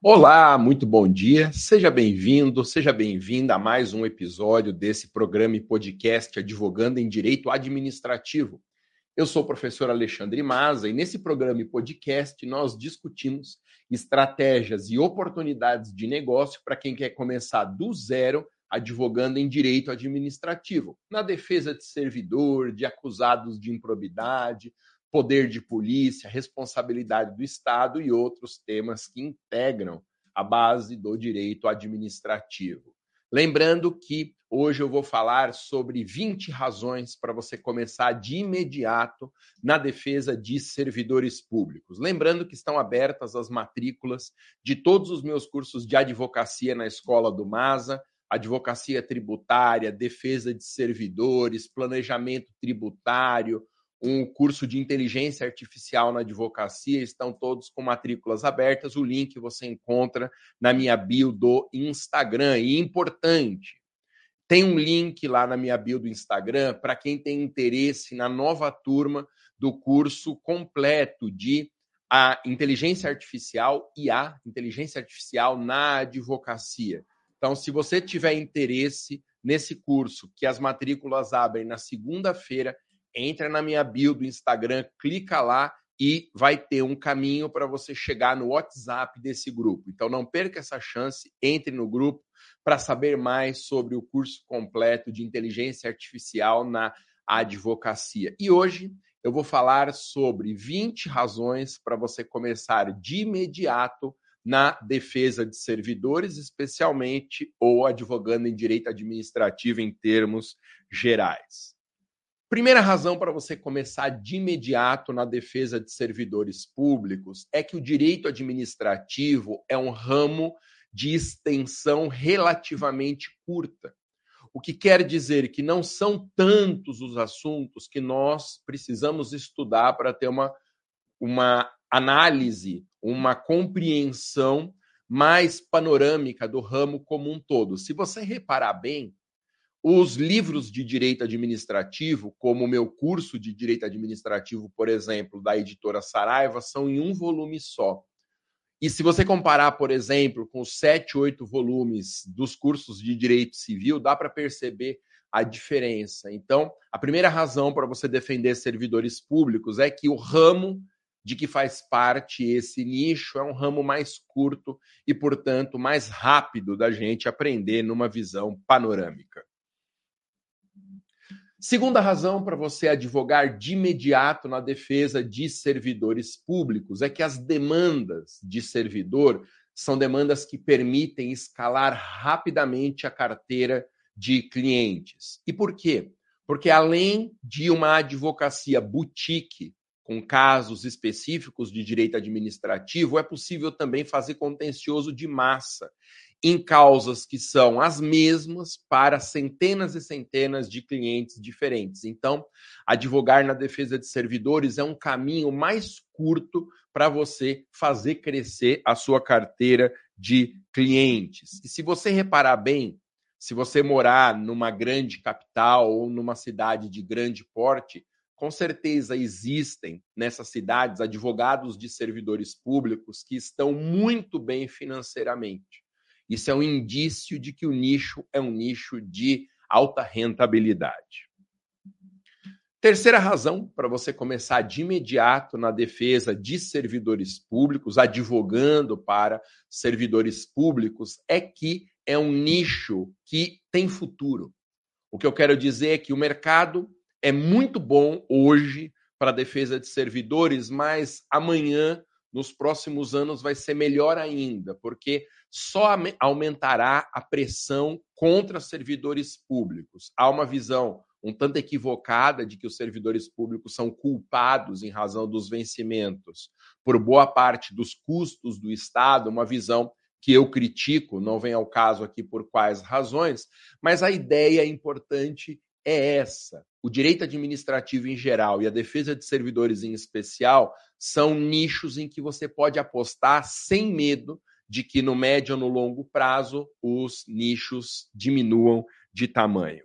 Olá, muito bom dia. Seja bem-vindo, seja bem-vinda a mais um episódio desse programa e podcast Advogando em Direito Administrativo. Eu sou o professor Alexandre Maza e nesse programa e podcast nós discutimos estratégias e oportunidades de negócio para quem quer começar do zero advogando em direito administrativo, na defesa de servidor, de acusados de improbidade, poder de polícia, responsabilidade do Estado e outros temas que integram a base do direito administrativo. Lembrando que hoje eu vou falar sobre 20 razões para você começar de imediato na defesa de servidores públicos. Lembrando que estão abertas as matrículas de todos os meus cursos de advocacia na Escola do MASA, advocacia tributária, defesa de servidores, planejamento tributário, um curso de inteligência artificial na advocacia, estão todos com matrículas abertas. O link você encontra na minha bio do Instagram. E importante, tem um link lá na minha bio do Instagram para quem tem interesse na nova turma do curso completo de a inteligência artificial e a inteligência artificial na advocacia. Então, se você tiver interesse nesse curso, que as matrículas abrem na segunda-feira, entra na minha bio do Instagram, clica lá e vai ter um caminho para você chegar no WhatsApp desse grupo. Então não perca essa chance, entre no grupo para saber mais sobre o curso completo de inteligência artificial na advocacia. E hoje eu vou falar sobre 20 razões para você começar de imediato na defesa de servidores, especialmente ou advogando em direito administrativo em termos gerais. Primeira razão para você começar de imediato na defesa de servidores públicos é que o direito administrativo é um ramo de extensão relativamente curta. O que quer dizer que não são tantos os assuntos que nós precisamos estudar para ter uma, uma análise, uma compreensão mais panorâmica do ramo como um todo. Se você reparar bem, os livros de direito administrativo, como o meu curso de direito administrativo, por exemplo, da editora Saraiva, são em um volume só. E se você comparar, por exemplo, com os sete, oito volumes dos cursos de direito civil, dá para perceber a diferença. Então, a primeira razão para você defender servidores públicos é que o ramo de que faz parte esse nicho é um ramo mais curto e, portanto, mais rápido da gente aprender numa visão panorâmica. Segunda razão para você advogar de imediato na defesa de servidores públicos é que as demandas de servidor são demandas que permitem escalar rapidamente a carteira de clientes. E por quê? Porque além de uma advocacia boutique, com casos específicos de direito administrativo, é possível também fazer contencioso de massa em causas que são as mesmas para centenas e centenas de clientes diferentes. Então, advogar na defesa de servidores é um caminho mais curto para você fazer crescer a sua carteira de clientes. E se você reparar bem, se você morar numa grande capital ou numa cidade de grande porte, com certeza existem nessas cidades advogados de servidores públicos que estão muito bem financeiramente. Isso é um indício de que o nicho é um nicho de alta rentabilidade. Terceira razão para você começar de imediato na defesa de servidores públicos, advogando para servidores públicos, é que é um nicho que tem futuro. O que eu quero dizer é que o mercado é muito bom hoje para a defesa de servidores, mas amanhã, nos próximos anos, vai ser melhor ainda, porque só aumentará a pressão contra servidores públicos. Há uma visão um tanto equivocada de que os servidores públicos são culpados em razão dos vencimentos por boa parte dos custos do Estado, uma visão que eu critico, não vem ao caso aqui por quais razões, mas a ideia importante é essa. O direito administrativo em geral e a defesa de servidores em especial são nichos em que você pode apostar sem medo de que no médio ou no longo prazo os nichos diminuam de tamanho.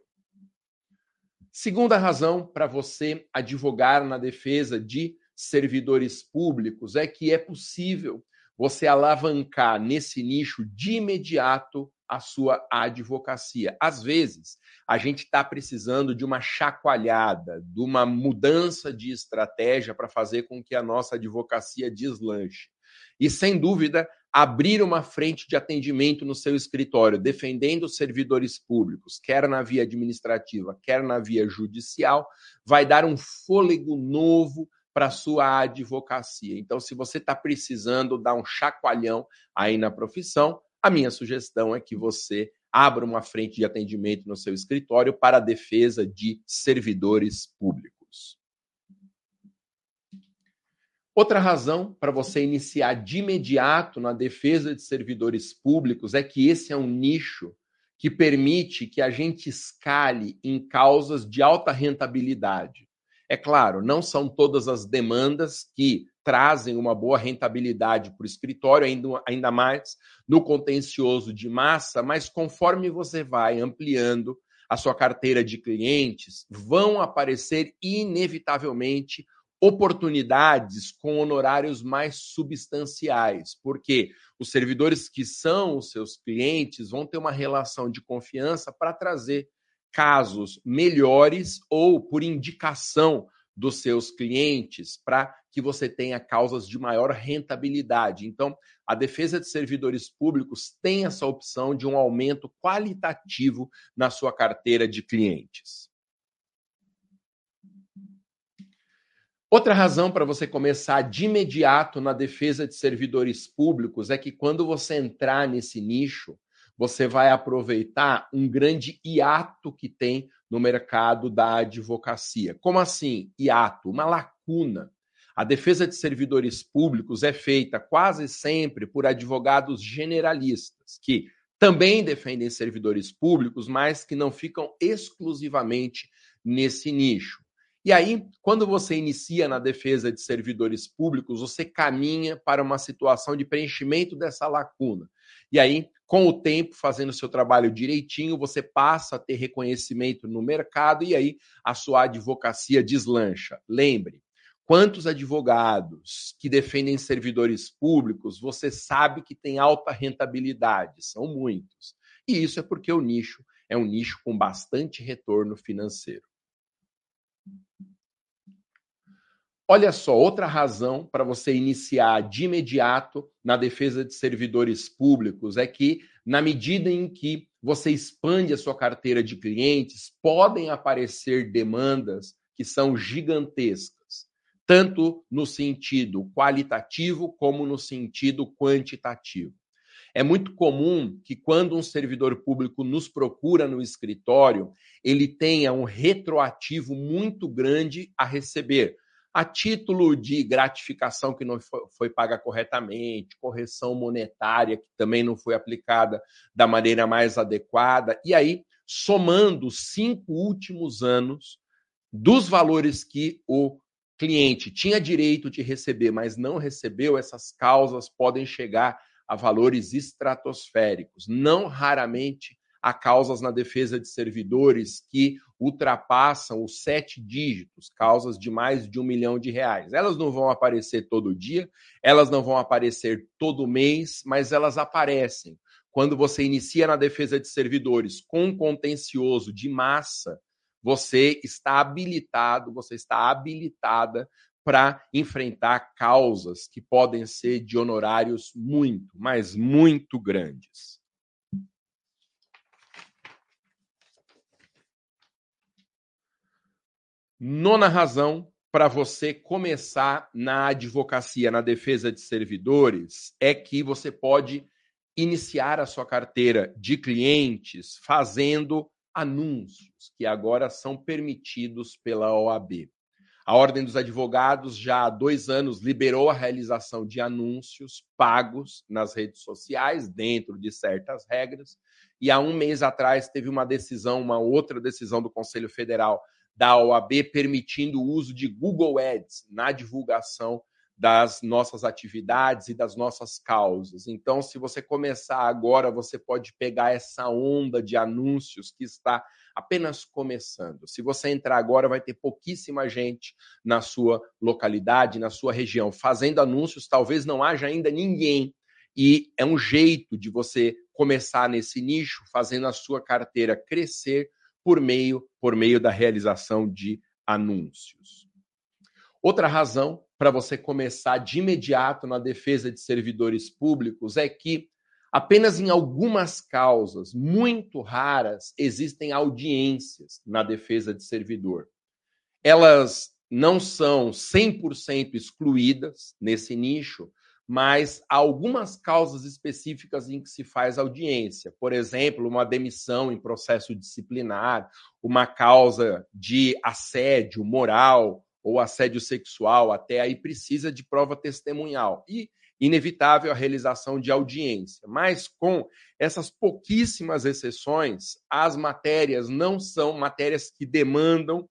Segunda razão para você advogar na defesa de servidores públicos é que é possível você alavancar nesse nicho de imediato a sua advocacia. Às vezes, a gente está precisando de uma chacoalhada, de uma mudança de estratégia para fazer com que a nossa advocacia deslanche. E, sem dúvida, abrir uma frente de atendimento no seu escritório, defendendo os servidores públicos, quer na via administrativa, quer na via judicial, vai dar um fôlego novo para sua advocacia. Então, se você está precisando dar um chacoalhão aí na profissão, a minha sugestão é que você abra uma frente de atendimento no seu escritório para a defesa de servidores públicos. Outra razão para você iniciar de imediato na defesa de servidores públicos é que esse é um nicho que permite que a gente escale em causas de alta rentabilidade. É claro, não são todas as demandas que trazem uma boa rentabilidade para o escritório, ainda, ainda mais no contencioso de massa, mas conforme você vai ampliando a sua carteira de clientes, vão aparecer inevitavelmente oportunidades com honorários mais substanciais, porque os servidores que são os seus clientes vão ter uma relação de confiança para trazer casos melhores ou por indicação dos seus clientes para que você tenha causas de maior rentabilidade. Então, a defesa de servidores públicos tem essa opção de um aumento qualitativo na sua carteira de clientes. Outra razão para você começar de imediato na defesa de servidores públicos é que quando você entrar nesse nicho, você vai aproveitar um grande hiato que tem no mercado da advocacia. Como assim, hiato? Uma lacuna. A defesa de servidores públicos é feita quase sempre por advogados generalistas, que também defendem servidores públicos, mas que não ficam exclusivamente nesse nicho. E aí, quando você inicia na defesa de servidores públicos, você caminha para uma situação de preenchimento dessa lacuna. E aí, com o tempo, fazendo seu trabalho direitinho, você passa a ter reconhecimento no mercado e aí a sua advocacia deslancha. Lembre, quantos advogados que defendem servidores públicos você sabe que tem alta rentabilidade? São muitos. E isso é porque o nicho é um nicho com bastante retorno financeiro. Olha só, outra razão para você iniciar de imediato na defesa de servidores públicos é que, na medida em que você expande a sua carteira de clientes, podem aparecer demandas que são gigantescas, tanto no sentido qualitativo como no sentido quantitativo. É muito comum que, quando um servidor público nos procura no escritório, ele tenha um retroativo muito grande a receber a título de gratificação que não foi, paga corretamente, correção monetária que também não foi aplicada da maneira mais adequada, e aí, somando os cinco últimos anos dos valores que o cliente tinha direito de receber, mas não recebeu, essas causas podem chegar a valores estratosféricos. Não raramente há causas na defesa de servidores que ultrapassam os sete dígitos, causas de mais de um milhão de reais. Elas não vão aparecer todo dia, elas não vão aparecer todo mês, mas elas aparecem. Quando você inicia na defesa de servidores com contencioso de massa, você está habilitado, você está habilitada para enfrentar causas que podem ser de honorários muito, mas muito grandes. Nona razão para você começar na advocacia, na defesa de servidores, é que você pode iniciar a sua carteira de clientes fazendo anúncios, que agora são permitidos pela OAB. A Ordem dos Advogados já há dois anos liberou a realização de anúncios pagos nas redes sociais, dentro de certas regras, e há um mês atrás teve uma decisão, uma outra decisão do Conselho Federal da OAB permitindo o uso de Google Ads na divulgação das nossas atividades e das nossas causas. Então, se você começar agora, você pode pegar essa onda de anúncios que está apenas começando. Se você entrar agora, vai ter pouquíssima gente na sua localidade, na sua região, fazendo anúncios, talvez não haja ainda ninguém. E é um jeito de você começar nesse nicho, fazendo a sua carteira crescer por meio por meio da realização de anúncios. Outra razão para você começar de imediato na defesa de servidores públicos é que apenas em algumas causas muito raras existem audiências na defesa de servidor. Elas não são 100% excluídas nesse nicho, mas há algumas causas específicas em que se faz audiência. Por exemplo, uma demissão em processo disciplinar, uma causa de assédio moral ou assédio sexual, até aí precisa de prova testemunhal. E inevitável a realização de audiência. Mas com essas pouquíssimas exceções, as matérias não são matérias que demandam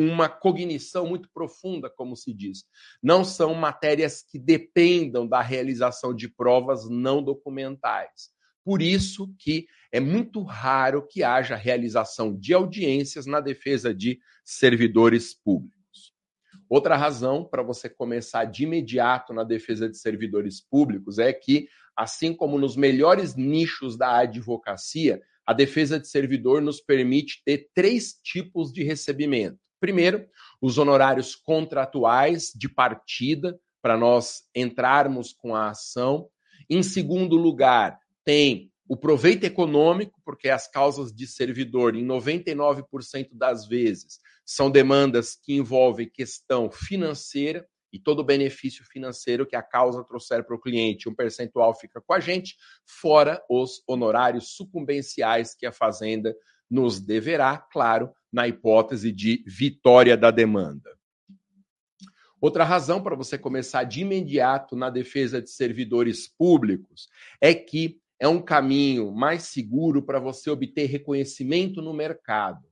uma cognição muito profunda, como se diz. Não são matérias que dependam da realização de provas não documentais. Por isso que é muito raro que haja realização de audiências na defesa de servidores públicos. Outra razão para você começar de imediato na defesa de servidores públicos é que, assim como nos melhores nichos da advocacia, a defesa de servidor nos permite ter três tipos de recebimento. Primeiro, os honorários contratuais de partida para nós entrarmos com a ação. Em segundo lugar, tem o proveito econômico, porque as causas de servidor, em 99% das vezes, são demandas que envolvem questão financeira e todo o benefício financeiro que a causa trouxer para o cliente, um percentual fica com a gente, fora os honorários sucumbenciais que a Fazenda nos deverá, claro, na hipótese de vitória da demanda. Outra razão para você começar de imediato na defesa de servidores públicos é que é um caminho mais seguro para você obter reconhecimento no mercado.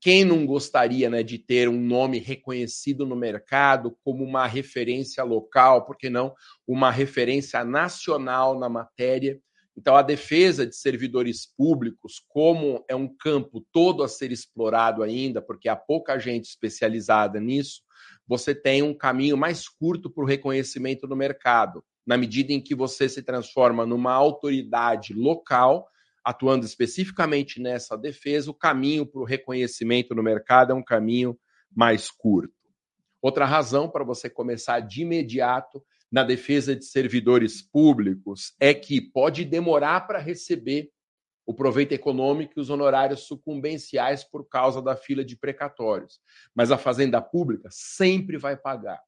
Quem não gostaria né, de ter um nome reconhecido no mercado como uma referência local, por que não uma referência nacional na matéria? Então, a defesa de servidores públicos, como é um campo todo a ser explorado ainda, porque há pouca gente especializada nisso, você tem um caminho mais curto para o reconhecimento no mercado, na medida em que você se transforma numa autoridade local, atuando especificamente nessa defesa, o caminho para o reconhecimento no mercado é um caminho mais curto. Outra razão para você começar de imediato na defesa de servidores públicos é que pode demorar para receber o proveito econômico e os honorários sucumbenciais por causa da fila de precatórios. Mas a Fazenda Pública sempre vai pagar.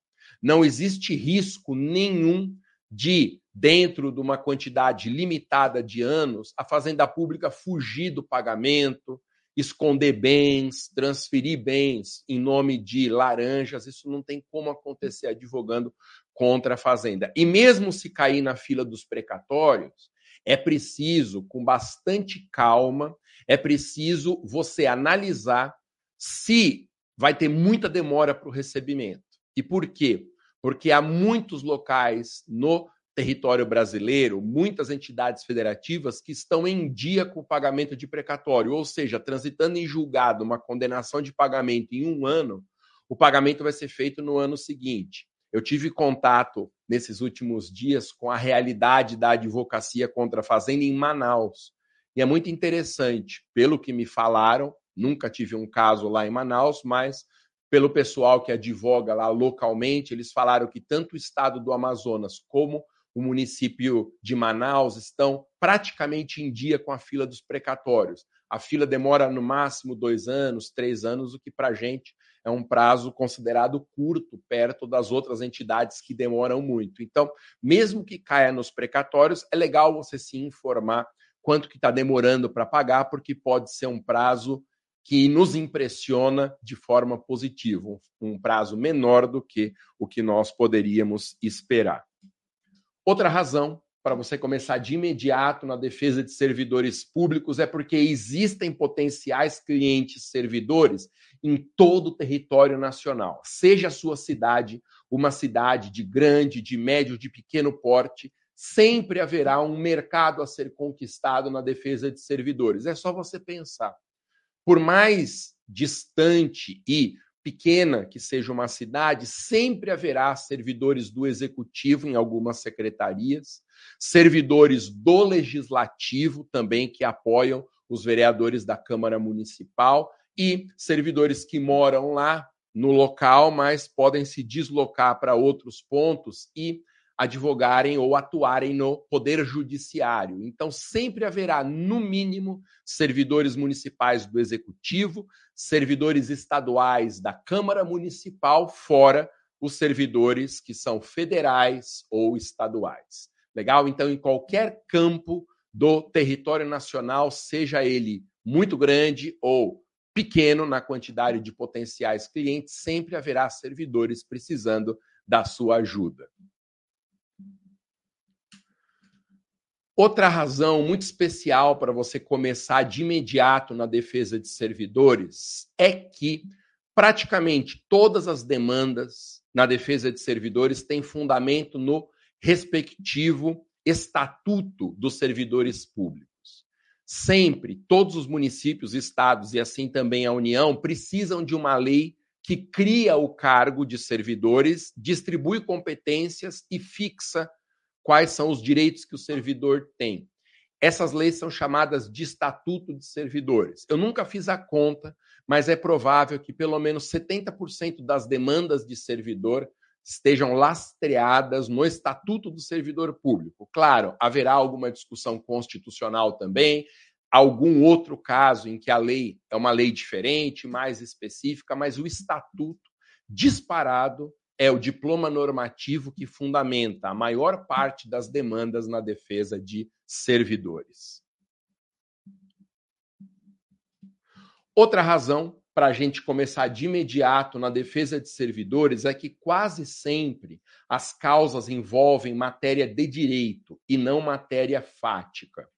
Não existe risco nenhum de, dentro de uma quantidade limitada de anos, a Fazenda Pública fugir do pagamento, esconder bens, transferir bens em nome de laranjas, isso não tem como acontecer advogando contra a fazenda. E mesmo se cair na fila dos precatórios, é preciso, com bastante calma, é preciso você analisar se vai ter muita demora para o recebimento. E por quê? Porque há muitos locais no território brasileiro, muitas entidades federativas que estão em dia com o pagamento de precatório, ou seja, transitando em julgado uma condenação de pagamento em um ano, o pagamento vai ser feito no ano seguinte. Eu tive contato nesses últimos dias com a realidade da advocacia contra a fazenda em Manaus. E é muito interessante, pelo que me falaram, nunca tive um caso lá em Manaus, mas pelo pessoal que advoga lá localmente, eles falaram que tanto o estado do Amazonas como o município de Manaus estão praticamente em dia com a fila dos precatórios. A fila demora no máximo dois anos, três anos, o que para a gente é um prazo considerado curto, perto das outras entidades que demoram muito. Então, mesmo que caia nos precatórios, é legal você se informar quanto que está demorando para pagar, porque pode ser um prazo que nos impressiona de forma positiva, um prazo menor do que o que nós poderíamos esperar. Outra razão para você começar de imediato na defesa de servidores públicos é porque existem potenciais clientes servidores em todo o território nacional, seja a sua cidade uma cidade de grande, de médio, de pequeno porte, sempre haverá um mercado a ser conquistado na defesa de servidores. É só você pensar. Por mais distante e pequena que seja uma cidade, sempre haverá servidores do executivo em algumas secretarias, servidores do legislativo também que apoiam os vereadores da Câmara Municipal e servidores que moram lá no local, mas podem se deslocar para outros pontos e advogarem ou atuarem no poder judiciário. Então, sempre haverá, no mínimo, servidores municipais do executivo, servidores estaduais da Câmara Municipal, fora os servidores que são federais ou estaduais. Legal? Então, em qualquer campo do território nacional, seja ele muito grande ou pequeno na quantidade de potenciais clientes, sempre haverá servidores precisando da sua ajuda. Outra razão muito especial para você começar de imediato na defesa de servidores é que praticamente todas as demandas na defesa de servidores têm fundamento no respectivo estatuto dos servidores públicos. Sempre, todos os municípios, estados e assim também a União precisam de uma lei que cria o cargo de servidores, distribui competências e fixa quais são os direitos que o servidor tem. Essas leis são chamadas de Estatuto de Servidores. Eu nunca fiz a conta, mas é provável que pelo menos 70% das demandas de servidor estejam lastreadas no Estatuto do Servidor Público. Claro, haverá alguma discussão constitucional também, algum outro caso em que a lei é uma lei diferente, mais específica, mas o estatuto disparado é o diploma normativo que fundamenta a maior parte das demandas na defesa de servidores. Outra razão para a gente começar de imediato na defesa de servidores é que quase sempre as causas envolvem matéria de direito e não matéria fática.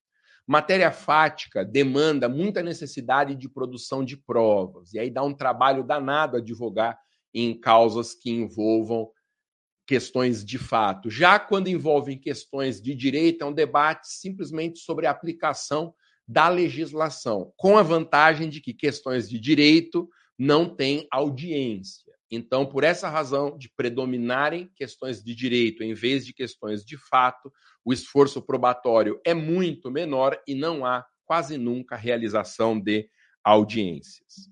Matéria fática demanda muita necessidade de produção de provas, e aí dá um trabalho danado advogar em causas que envolvam questões de fato. Já quando envolvem questões de direito, é um debate simplesmente sobre a aplicação da legislação, com a vantagem de que questões de direito não têm audiência. Então, por essa razão de predominarem questões de direito em vez de questões de fato, o esforço probatório é muito menor e não há quase nunca realização de audiências.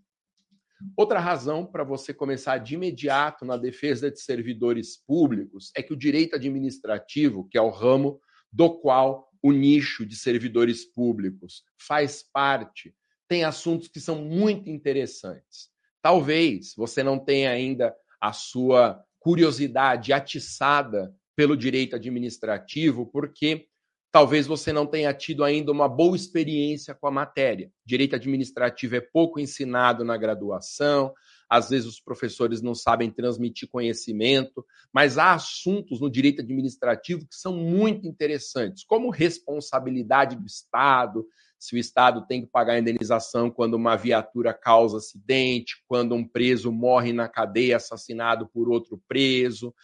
Outra razão para você começar de imediato na defesa de servidores públicos é que o direito administrativo, que é o ramo do qual o nicho de servidores públicos faz parte, tem assuntos que são muito interessantes. Talvez você não tenha ainda a sua curiosidade atiçada pelo direito administrativo, porque talvez você não tenha tido ainda uma boa experiência com a matéria. Direito administrativo é pouco ensinado na graduação, às vezes os professores não sabem transmitir conhecimento, mas há assuntos no direito administrativo que são muito interessantes, como responsabilidade do Estado, se o Estado tem que pagar a indenização quando uma viatura causa acidente, quando um preso morre na cadeia assassinado por outro preso.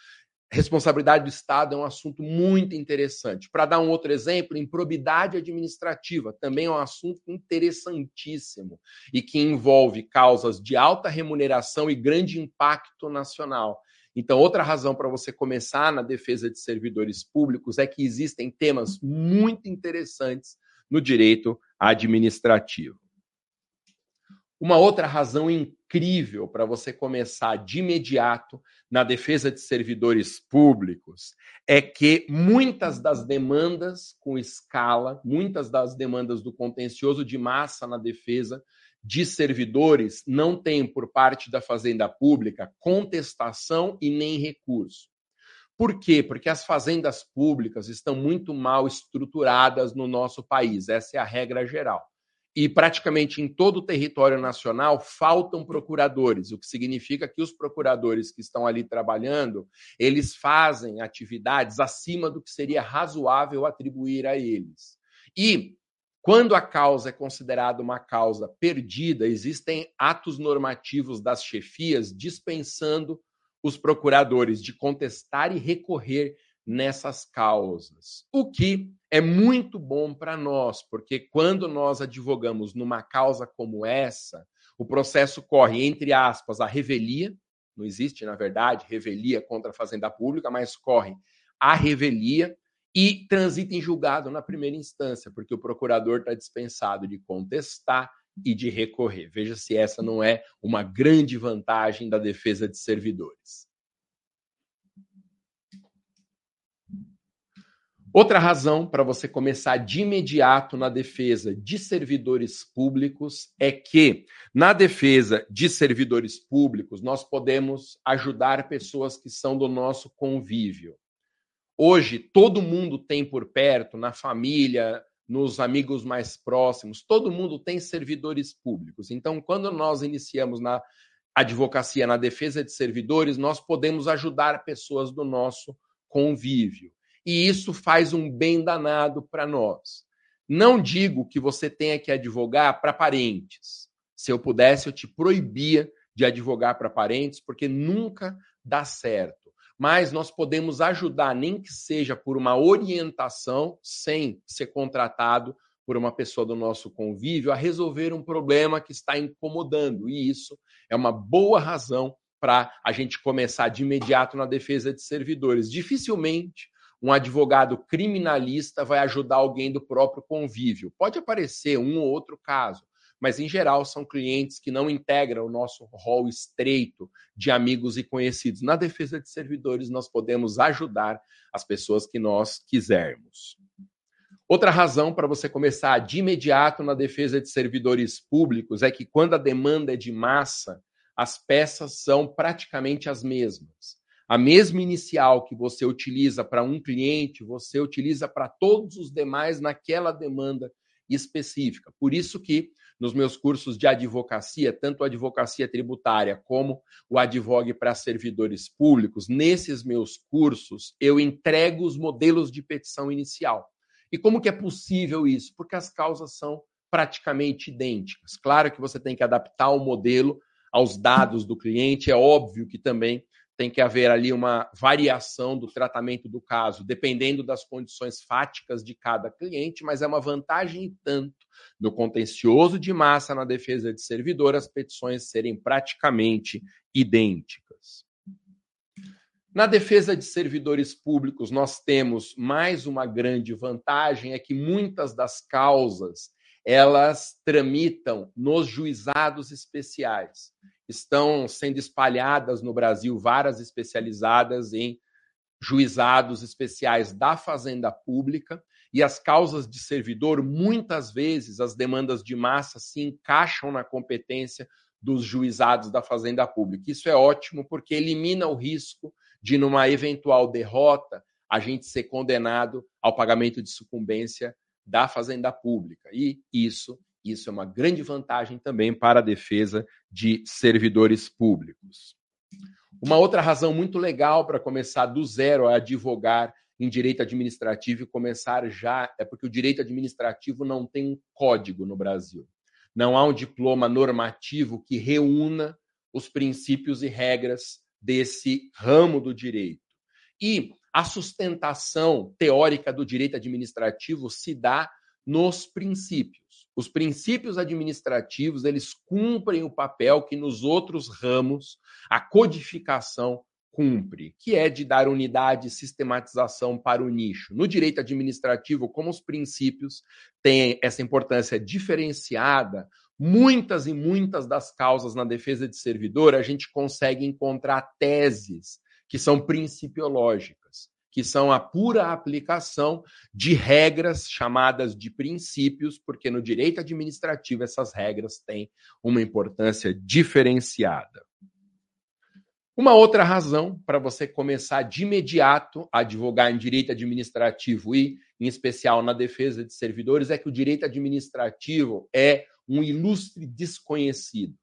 Responsabilidade do Estado é um assunto muito interessante. Para dar um outro exemplo, improbidade administrativa também é um assunto interessantíssimo e que envolve causas de alta remuneração e grande impacto nacional. Então, outra razão para você começar na defesa de servidores públicos é que existem temas muito interessantes no direito administrativo. Uma outra razão incrível para você começar de imediato na defesa de servidores públicos é que muitas das demandas com escala, muitas das demandas do contencioso de massa na defesa de servidores não têm, por parte da Fazenda Pública, contestação e nem recurso. Por quê? Porque as fazendas públicas estão muito mal estruturadas no nosso país, essa é a regra geral e praticamente em todo o território nacional faltam procuradores, o que significa que os procuradores que estão ali trabalhando, eles fazem atividades acima do que seria razoável atribuir a eles. E quando a causa é considerada uma causa perdida, existem atos normativos das chefias dispensando os procuradores de contestar e recorrer nessas causas. O que é muito bom para nós, porque quando nós advogamos numa causa como essa, o processo corre, entre aspas, a revelia, não existe, na verdade, revelia contra a Fazenda Pública, mas corre a revelia e transita em julgado na primeira instância, porque o procurador está dispensado de contestar e de recorrer. Veja se essa não é uma grande vantagem da defesa de servidores. Outra razão para você começar de imediato na defesa de servidores públicos é que, na defesa de servidores públicos, nós podemos ajudar pessoas que são do nosso convívio. Hoje, todo mundo tem por perto, na família, nos amigos mais próximos, todo mundo tem servidores públicos. Então, quando nós iniciamos na advocacia, na defesa de servidores, nós podemos ajudar pessoas do nosso convívio. E isso faz um bem danado para nós. Não digo que você tenha que advogar para parentes. Se eu pudesse, eu te proibia de advogar para parentes, porque nunca dá certo mas nós podemos ajudar, nem que seja por uma orientação, sem ser contratado por uma pessoa do nosso convívio, a resolver um problema que está incomodando. E isso é uma boa razão para a gente começar de imediato na defesa de servidores. Dificilmente um advogado criminalista vai ajudar alguém do próprio convívio. Pode aparecer um ou outro caso, mas em geral são clientes que não integram o nosso rol estreito de amigos e conhecidos. Na defesa de servidores, nós podemos ajudar as pessoas que nós quisermos. Outra razão para você começar de imediato na defesa de servidores públicos é que quando a demanda é de massa, as peças são praticamente as mesmas. A mesma inicial que você utiliza para um cliente, você utiliza para todos os demais naquela demanda específica. Por isso que nos meus cursos de advocacia, tanto advocacia tributária como o advogue para servidores públicos, nesses meus cursos eu entrego os modelos de petição inicial. E como que é possível isso? Porque as causas são praticamente idênticas. Claro que você tem que adaptar o modelo aos dados do cliente, é óbvio que também tem que haver ali uma variação do tratamento do caso, dependendo das condições fáticas de cada cliente, mas é uma vantagem tanto no contencioso de massa na defesa de servidor as petições serem praticamente idênticas. Na defesa de servidores públicos, nós temos mais uma grande vantagem é que muitas das causas elas tramitam nos juizados especiais estão sendo espalhadas no Brasil varas especializadas em juizados especiais da Fazenda Pública e as causas de servidor, muitas vezes as demandas de massa se encaixam na competência dos juizados da Fazenda Pública. Isso é ótimo porque elimina o risco de, numa eventual derrota, a gente ser condenado ao pagamento de sucumbência da Fazenda Pública. E isso isso é uma grande vantagem também para a defesa de servidores públicos. Uma outra razão muito legal para começar do zero a advogar em direito administrativo e começar já é porque o direito administrativo não tem um código no Brasil. Não há um diploma normativo que reúna os princípios e regras desse ramo do direito. E a sustentação teórica do direito administrativo se dá nos princípios. Os princípios administrativos, eles cumprem o papel que nos outros ramos a codificação cumpre, que é de dar unidade e sistematização para o nicho. No direito administrativo, como os princípios têm essa importância diferenciada, muitas e muitas das causas na defesa de servidor, a gente consegue encontrar teses que são principiológicas que são a pura aplicação de regras chamadas de princípios, porque no direito administrativo essas regras têm uma importância diferenciada. Uma outra razão para você começar de imediato a advogar em direito administrativo e, em especial, na defesa de servidores é que o direito administrativo é um ilustre desconhecido.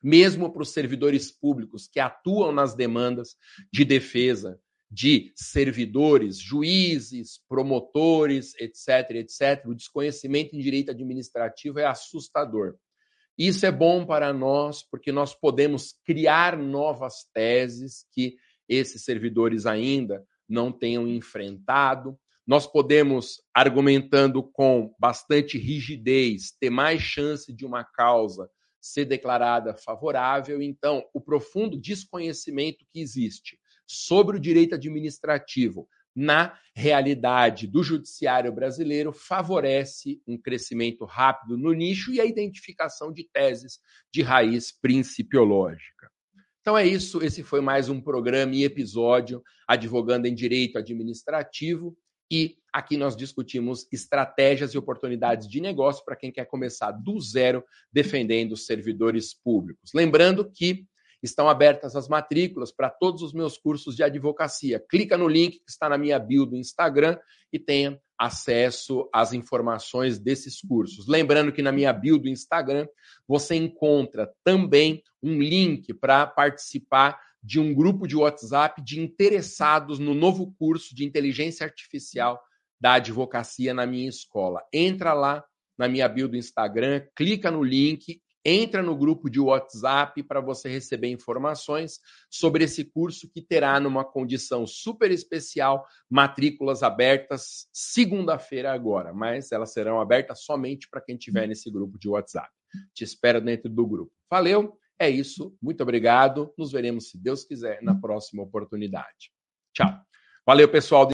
Mesmo para os servidores públicos que atuam nas demandas de defesa de servidores, juízes, promotores, etc., etc., o desconhecimento em direito administrativo é assustador. Isso é bom para nós porque nós podemos criar novas teses que esses servidores ainda não tenham enfrentado. Nós podemos, argumentando com bastante rigidez, ter mais chance de uma causa ser declarada favorável. Então, o profundo desconhecimento que existe sobre o direito administrativo na realidade do judiciário brasileiro favorece um crescimento rápido no nicho e a identificação de teses de raiz principiológica. Então é isso, esse foi mais um programa e episódio advogando em direito administrativo e aqui nós discutimos estratégias e oportunidades de negócio para quem quer começar do zero defendendo os servidores públicos. Lembrando que estão abertas as matrículas para todos os meus cursos de advocacia. Clica no link que está na minha bio do Instagram e tenha acesso às informações desses cursos. Lembrando que na minha bio do Instagram você encontra também um link para participar de um grupo de WhatsApp de interessados no novo curso de inteligência artificial da advocacia na minha escola. Entra lá na minha bio do Instagram, clica no link entra no grupo de WhatsApp para você receber informações sobre esse curso que terá numa condição super especial, matrículas abertas segunda-feira agora, mas elas serão abertas somente para quem estiver nesse grupo de WhatsApp. Te espero dentro do grupo. Valeu, é isso. Muito obrigado. Nos veremos, se Deus quiser, na próxima oportunidade. Tchau. Valeu, pessoal.